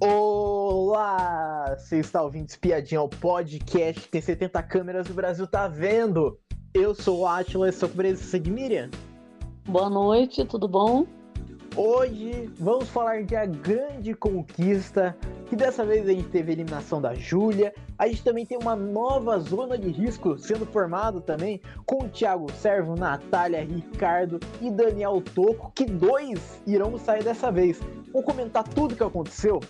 Olá! Você está ouvindo Espiadinha, o podcast que tem 70 câmeras e o Brasil tá vendo. Eu sou o Atila e sou presença de Miriam. Boa noite, tudo bom? Hoje vamos falar de a grande conquista, que dessa vez a gente teve a eliminação da Júlia. A gente também tem uma nova zona de risco sendo formada também, com o Thiago Servo, Natália, Ricardo e Daniel Toco, que dois irão sair dessa vez. Vamos comentar tudo o que aconteceu?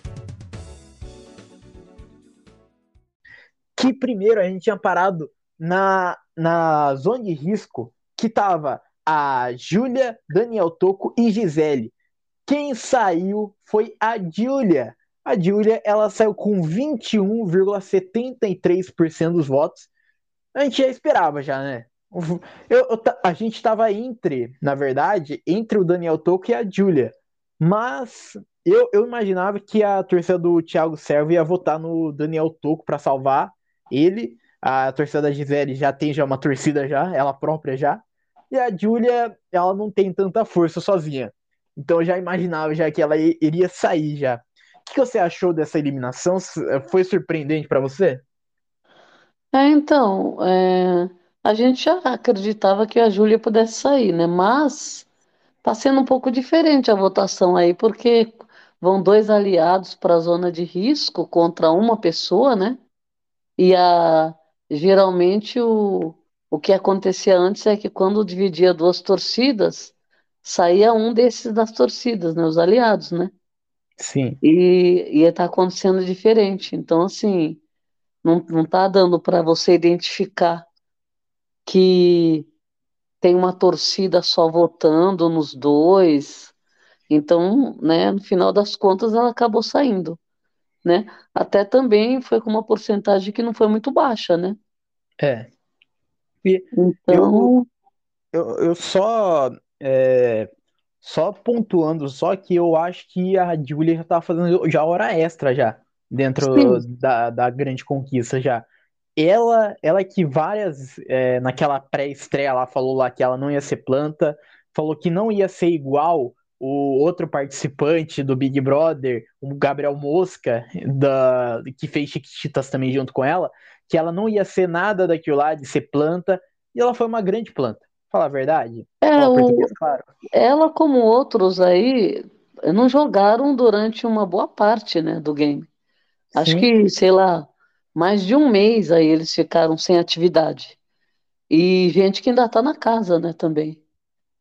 Que primeiro a gente tinha parado na, na zona de risco que tava a Júlia, Daniel Toco e Gisele. Quem saiu foi a Júlia. A Júlia, ela saiu com 21,73% dos votos. A gente já esperava já, né? Eu, eu, a gente estava entre, na verdade, entre o Daniel Toco e a Júlia. Mas eu, eu imaginava que a torcida do Thiago Servo ia votar no Daniel Toco para salvar ele. A torcida da Gisele já tem já uma torcida já, ela própria já. E a Julia, ela não tem tanta força sozinha. Então eu já imaginava já que ela iria sair já. O que você achou dessa eliminação? Foi surpreendente para você? É, então, é, a gente já acreditava que a Júlia pudesse sair, né? Mas tá sendo um pouco diferente a votação aí, porque vão dois aliados para a zona de risco contra uma pessoa, né? E a, geralmente o, o que acontecia antes é que quando dividia duas torcidas, saía um desses das torcidas, né? Os aliados, né? Sim. E ia estar tá acontecendo diferente. Então, assim, não, não tá dando para você identificar que tem uma torcida só votando nos dois. Então, né, no final das contas, ela acabou saindo, né? Até também foi com uma porcentagem que não foi muito baixa, né? É. E então, eu, eu, eu só é, só pontuando, só que eu acho que a Julia já tá fazendo já hora extra já dentro da, da grande conquista já. Ela, ela que várias é, naquela pré-estreia lá falou lá que ela não ia ser planta, falou que não ia ser igual o outro participante do Big Brother, o Gabriel Mosca, da, que fez Chiquititas também junto com ela, que ela não ia ser nada daquilo lá de ser planta, e ela foi uma grande planta. Fala a verdade. É, o, claro. ela, como outros aí, não jogaram durante uma boa parte, né, do game. Sim. Acho que, sei lá, mais de um mês aí eles ficaram sem atividade. E gente que ainda tá na casa, né, também.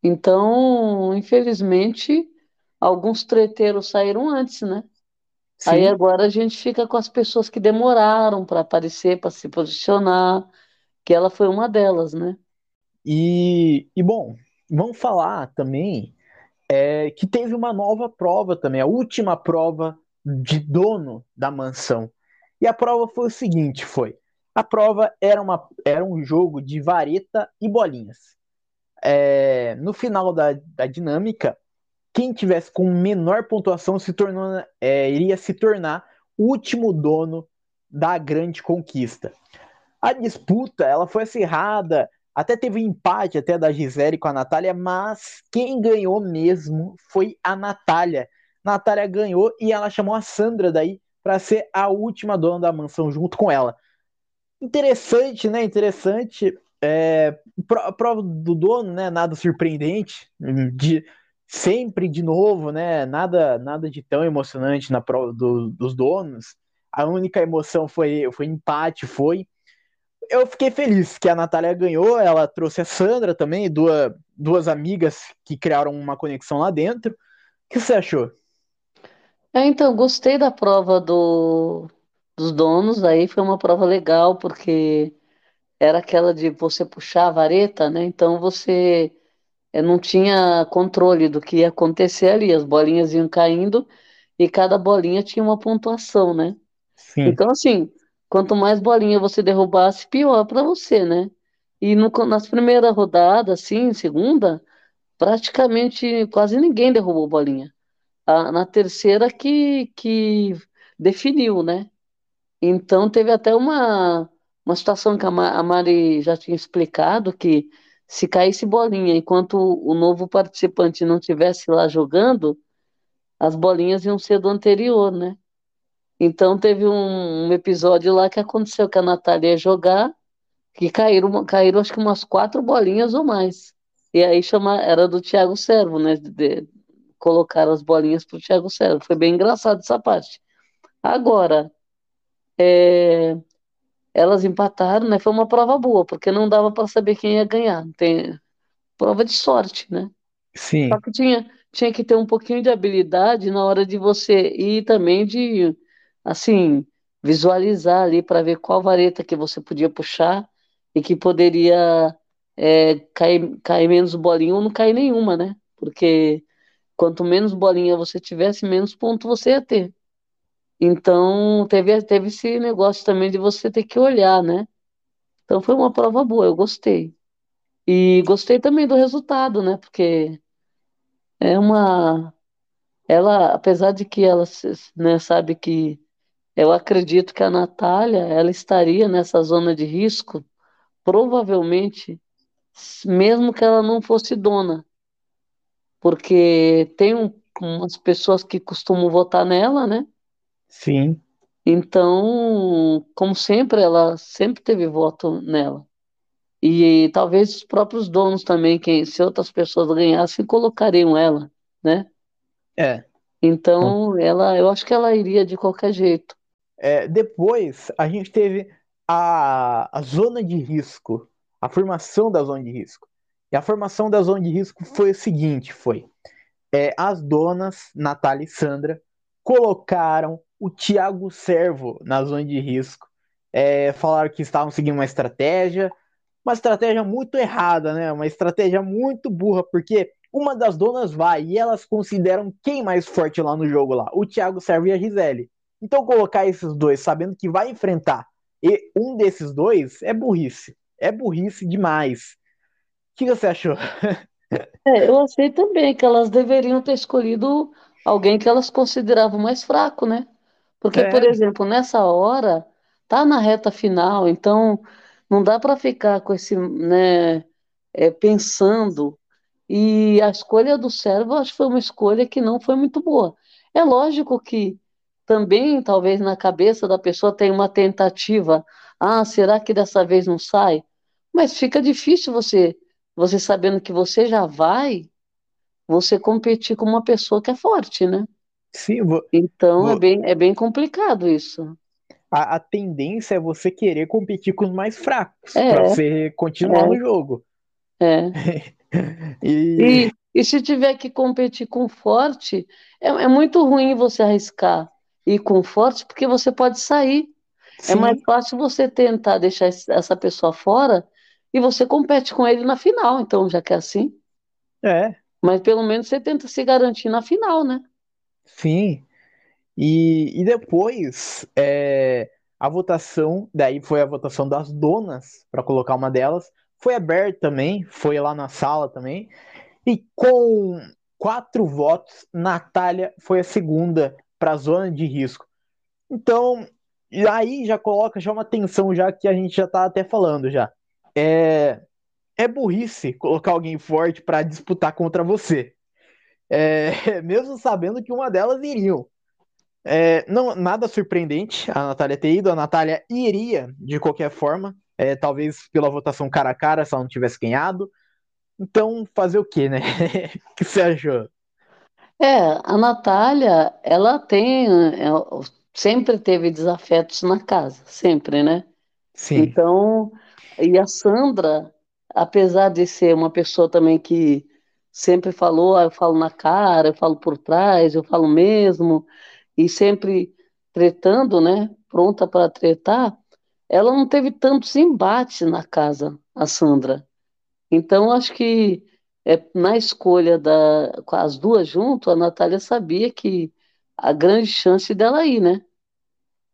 Então, infelizmente, alguns treteiros saíram antes, né? Sim. Aí agora a gente fica com as pessoas que demoraram para aparecer, para se posicionar, que ela foi uma delas, né? E, e bom, vamos falar também é, que teve uma nova prova também, a última prova de dono da mansão. E a prova foi o seguinte, foi. A prova era, uma, era um jogo de vareta e bolinhas é, no final da, da dinâmica, quem tivesse com menor pontuação se tornou, é, iria se tornar o último dono da grande conquista. A disputa ela foi acirrada, até teve um empate até da Gisele com a Natália, mas quem ganhou mesmo foi a Natália. Natália ganhou e ela chamou a Sandra daí para ser a última dona da mansão junto com ela. Interessante, né? Interessante é, prova do dono, né? Nada surpreendente. De, sempre de novo, né? Nada, nada de tão emocionante na prova do, dos donos. A única emoção foi, foi empate, foi. Eu fiquei feliz que a Natália ganhou. Ela trouxe a Sandra também, duas, duas amigas que criaram uma conexão lá dentro. O que você achou? É, então, gostei da prova do, dos donos. Aí foi uma prova legal, porque era aquela de você puxar a vareta, né? Então você eh, não tinha controle do que ia acontecer ali, as bolinhas iam caindo e cada bolinha tinha uma pontuação, né? Sim. Então, assim, quanto mais bolinha você derrubasse, pior para você, né? E no, nas primeiras rodadas, assim, segunda, praticamente quase ninguém derrubou bolinha. A, na terceira que, que definiu, né? Então teve até uma uma situação que a Mari já tinha explicado, que se caísse bolinha enquanto o novo participante não estivesse lá jogando, as bolinhas iam ser do anterior, né? Então teve um, um episódio lá que aconteceu que a Natália ia jogar, que caíram, caíram acho que umas quatro bolinhas ou mais. E aí chama, era do Thiago Servo, né? De, de, colocar as bolinhas pro Thiago Servo. Foi bem engraçado essa parte. Agora, é, elas empataram, né? Foi uma prova boa, porque não dava para saber quem ia ganhar. Tem prova de sorte, né? Sim. Só que tinha, tinha que ter um pouquinho de habilidade na hora de você ir também de, assim, visualizar ali para ver qual vareta que você podia puxar e que poderia é, cair, cair menos bolinha ou não cair nenhuma, né? Porque quanto menos bolinha você tivesse, menos ponto você ia ter. Então, teve, teve esse negócio também de você ter que olhar, né? Então, foi uma prova boa, eu gostei. E gostei também do resultado, né? Porque é uma. Ela, apesar de que ela né, sabe que. Eu acredito que a Natália ela estaria nessa zona de risco, provavelmente, mesmo que ela não fosse dona. Porque tem um, umas pessoas que costumam votar nela, né? Sim. Então, como sempre, ela sempre teve voto nela. E talvez os próprios donos também, quem, se outras pessoas ganhassem, colocariam ela, né? É. Então, ela, eu acho que ela iria de qualquer jeito. É, depois, a gente teve a, a zona de risco, a formação da zona de risco. E a formação da zona de risco foi o seguinte, foi é, as donas, Natália e Sandra, colocaram o Thiago Servo na zona de risco. É, falaram que estavam seguindo uma estratégia, uma estratégia muito errada, né? Uma estratégia muito burra, porque uma das donas vai e elas consideram quem mais forte lá no jogo lá, o Thiago Servo e a Gisele. Então colocar esses dois sabendo que vai enfrentar e um desses dois é burrice. É burrice demais. O que você achou? É, eu achei também que elas deveriam ter escolhido alguém que elas consideravam mais fraco, né? Porque, é. por exemplo, nessa hora, tá na reta final, então não dá para ficar com esse, né, é, pensando. E a escolha do servo, acho que foi uma escolha que não foi muito boa. É lógico que também, talvez na cabeça da pessoa tem uma tentativa. Ah, será que dessa vez não sai? Mas fica difícil você, você sabendo que você já vai, você competir com uma pessoa que é forte, né? Sim, vou, então vou... é, bem, é bem complicado isso. A, a, tendência é você querer competir com os mais fracos é, para você continuar é, no jogo. É. e... e... E, se tiver que competir com forte, é, é, muito ruim você arriscar ir com forte, porque você pode sair. É Sim. É mais fácil você tentar deixar essa pessoa fora e você compete com ele na final, então, já que é assim. É. Mas pelo menos você tenta se garantir na final, né? Sim. E, e depois é, a votação, daí foi a votação das donas para colocar uma delas, foi aberta também, foi lá na sala também. E com quatro votos, Natália foi a segunda para a zona de risco. Então, aí já coloca já uma tensão já que a gente já está até falando já. É, é burrice colocar alguém forte para disputar contra você é, mesmo sabendo que uma delas iriam. É, não, nada surpreendente a Natália ter ido, a Natália iria de qualquer forma, é, talvez pela votação cara a cara, se ela não tivesse ganhado. Então, fazer o quê, né? o que você achou? É, a Natália, ela tem, é, sempre teve desafetos na casa, sempre, né? Sim. Então, e a Sandra, apesar de ser uma pessoa também que sempre falou, ah, eu falo na cara, eu falo por trás, eu falo mesmo, e sempre tretando, né? Pronta para tretar, ela não teve tantos embates na casa, a Sandra. Então, acho que é, na escolha da, com as duas junto, a Natália sabia que a grande chance dela ir, né?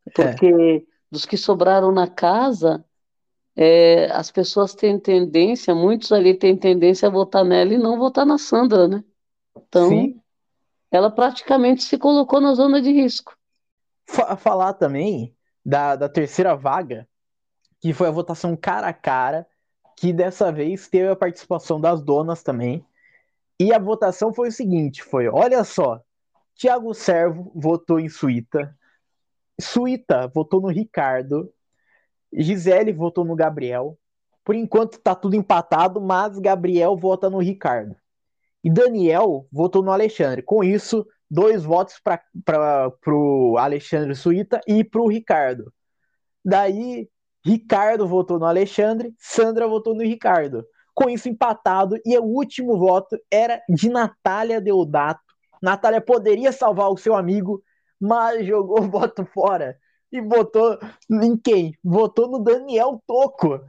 É. Porque é. dos que sobraram na casa, é, as pessoas têm tendência, muitos ali têm tendência a votar nela e não votar na Sandra, né? Então, Sim. ela praticamente se colocou na zona de risco. Falar também da, da terceira vaga, que foi a votação cara a cara, que dessa vez teve a participação das donas também. E a votação foi o seguinte: foi, olha só, Tiago Servo votou em Suíta, Suíta votou no Ricardo. Gisele votou no Gabriel. Por enquanto tá tudo empatado, mas Gabriel vota no Ricardo. E Daniel votou no Alexandre. Com isso, dois votos para o Alexandre Suíta e para o Ricardo. Daí, Ricardo votou no Alexandre, Sandra votou no Ricardo. Com isso, empatado. E o último voto era de Natália Deodato. Natália poderia salvar o seu amigo, mas jogou o voto fora. E votou em quem? Votou no Daniel Toco.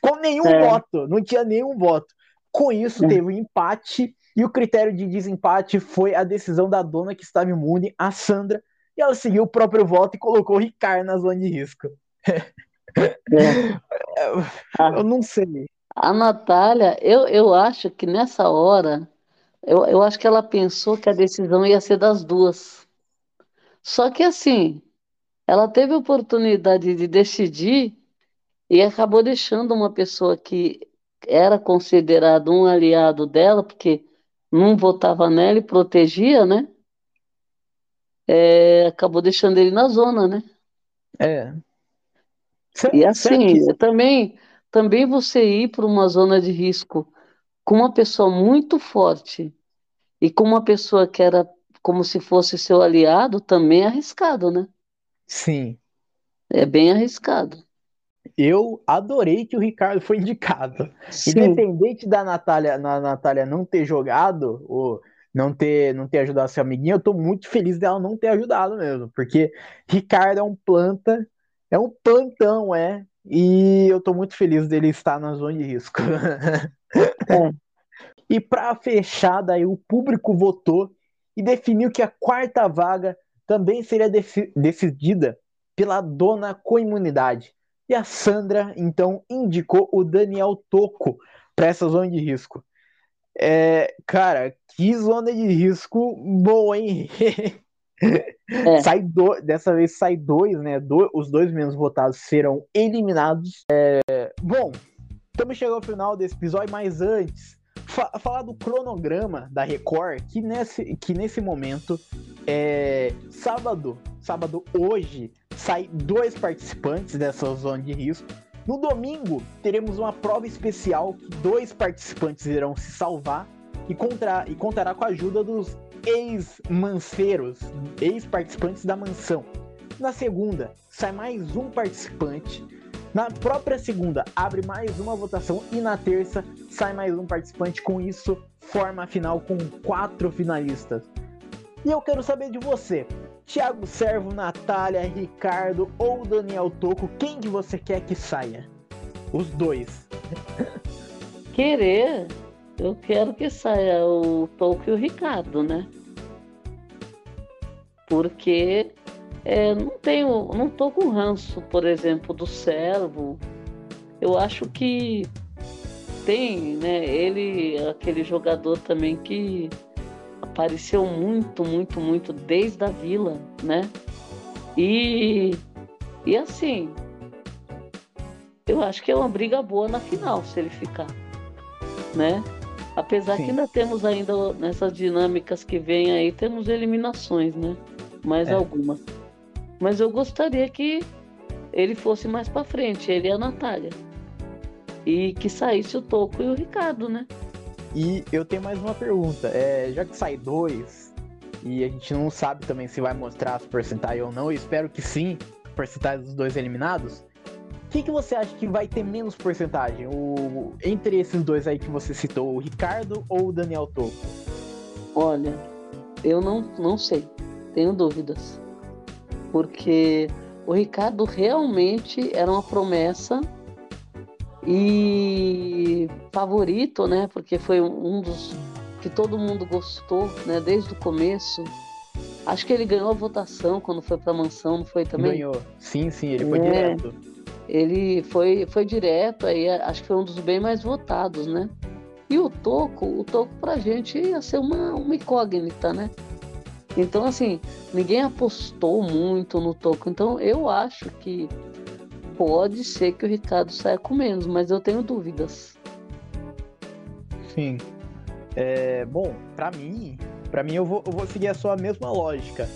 Com nenhum é. voto. Não tinha nenhum voto. Com isso, é. teve um empate. E o critério de desempate foi a decisão da dona que estava imune, a Sandra. E ela seguiu o próprio voto e colocou o Ricardo na zona de risco. É. Eu não sei. A Natália, eu, eu acho que nessa hora, eu, eu acho que ela pensou que a decisão ia ser das duas. Só que assim, ela teve a oportunidade de decidir e acabou deixando uma pessoa que era considerado um aliado dela, porque não votava nela e protegia, né? É, acabou deixando ele na zona, né? É. e assim, também também você ir para uma zona de risco com uma pessoa muito forte e com uma pessoa que era como se fosse seu aliado, também é arriscado, né? Sim. É bem arriscado. Eu adorei que o Ricardo foi indicado. Sim. Independente da Natália, na Natália não ter jogado, ou não ter, não ter ajudado seu amiguinho, eu tô muito feliz dela não ter ajudado mesmo. Porque Ricardo é um planta, é um plantão, é. E eu tô muito feliz dele estar na zona de risco. É. E para fechar, daí o público votou e definiu que a quarta vaga também seria decidida pela dona coimunidade. E a Sandra, então, indicou o Daniel Toco para essa zona de risco. É, cara, que zona de risco boa, hein? É. Sai do, dessa vez sai dois, né? Do, os dois menos votados serão eliminados. É, bom, estamos chegando ao final desse episódio, mas antes, fa falar do cronograma da Record, que nesse, que nesse momento, é, sábado, sábado hoje, sai dois participantes dessa zona de risco. No domingo, teremos uma prova especial que dois participantes irão se salvar e, contra, e contará com a ajuda dos ex-manceiros, ex-participantes da mansão. Na segunda, sai mais um participante. Na própria segunda, abre mais uma votação. E na terça, sai mais um participante. Com isso, forma a final com quatro finalistas. E eu quero saber de você. Thiago Servo, Natália, Ricardo ou Daniel Toco, quem que você quer que saia? Os dois. Querer eu quero que saia o Tolkien e o Ricardo, né? Porque é, não tenho, não tô com ranço, por exemplo, do servo. Eu acho que tem, né? Ele, aquele jogador também que apareceu muito, muito, muito desde a vila, né? E, e assim, eu acho que é uma briga boa na final se ele ficar, né? Apesar Sim. que ainda temos ainda nessas dinâmicas que vem aí, temos eliminações, né? Mais é. algumas. Mas eu gostaria que ele fosse mais para frente, ele e a Natália. E que saísse o Toco e o Ricardo, né? E eu tenho mais uma pergunta. É, já que sai dois, e a gente não sabe também se vai mostrar as porcentagens ou não, eu espero que sim, porcentagem dos dois eliminados que, que você acha que vai ter menos porcentagem? O, entre esses dois aí que você citou, o Ricardo ou o Daniel Toco? Olha, eu não, não sei. Tenho dúvidas. Porque o Ricardo realmente era uma promessa e favorito, né? Porque foi um dos que todo mundo gostou, né? Desde o começo. Acho que ele ganhou a votação quando foi para a mansão, não foi também? Ganhou. Sim, sim, ele foi é. direto ele foi, foi direto, aí acho que foi um dos bem mais votados, né? E o Toco, o Toco pra gente ia ser uma, uma incógnita, né? Então, assim, ninguém apostou muito no Toco. Então, eu acho que pode ser que o Ricardo saia com menos, mas eu tenho dúvidas. Sim. É, bom, para mim, para mim eu vou, eu vou seguir a sua mesma lógica.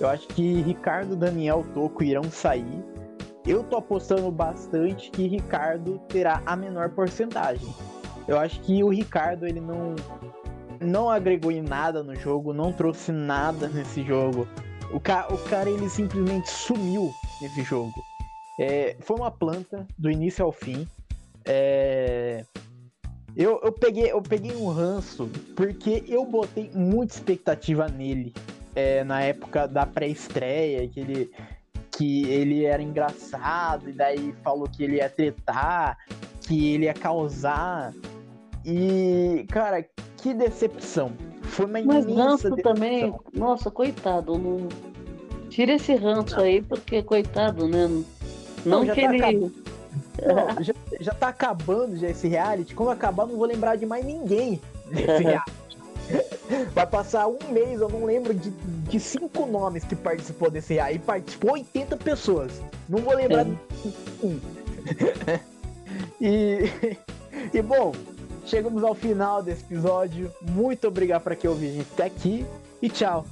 Eu acho que Ricardo, Daniel, Toco irão sair. Eu tô apostando bastante que Ricardo terá a menor porcentagem. Eu acho que o Ricardo ele não não agregou em nada no jogo, não trouxe nada nesse jogo. O, ca o cara ele simplesmente sumiu nesse jogo. É, foi uma planta do início ao fim. É, eu, eu, peguei, eu peguei um ranço porque eu botei muita expectativa nele é, na época da pré-estreia, que ele, que ele era engraçado, e daí falou que ele ia tretar, que ele ia causar. E, cara, que decepção. Foi uma Mas ranço decepção. também, nossa, coitado, não. Tira esse ranço não. aí, porque coitado, né? Não, não que tá ele. Não, já, já tá acabando já esse reality. Quando acabar, não vou lembrar de mais ninguém desse reality. Vai passar um mês, eu não lembro de, de cinco nomes que participou desse reality. E participou 80 pessoas. Não vou lembrar é. de um. e, e bom, chegamos ao final desse episódio. Muito obrigado para quem ouviu até aqui e tchau.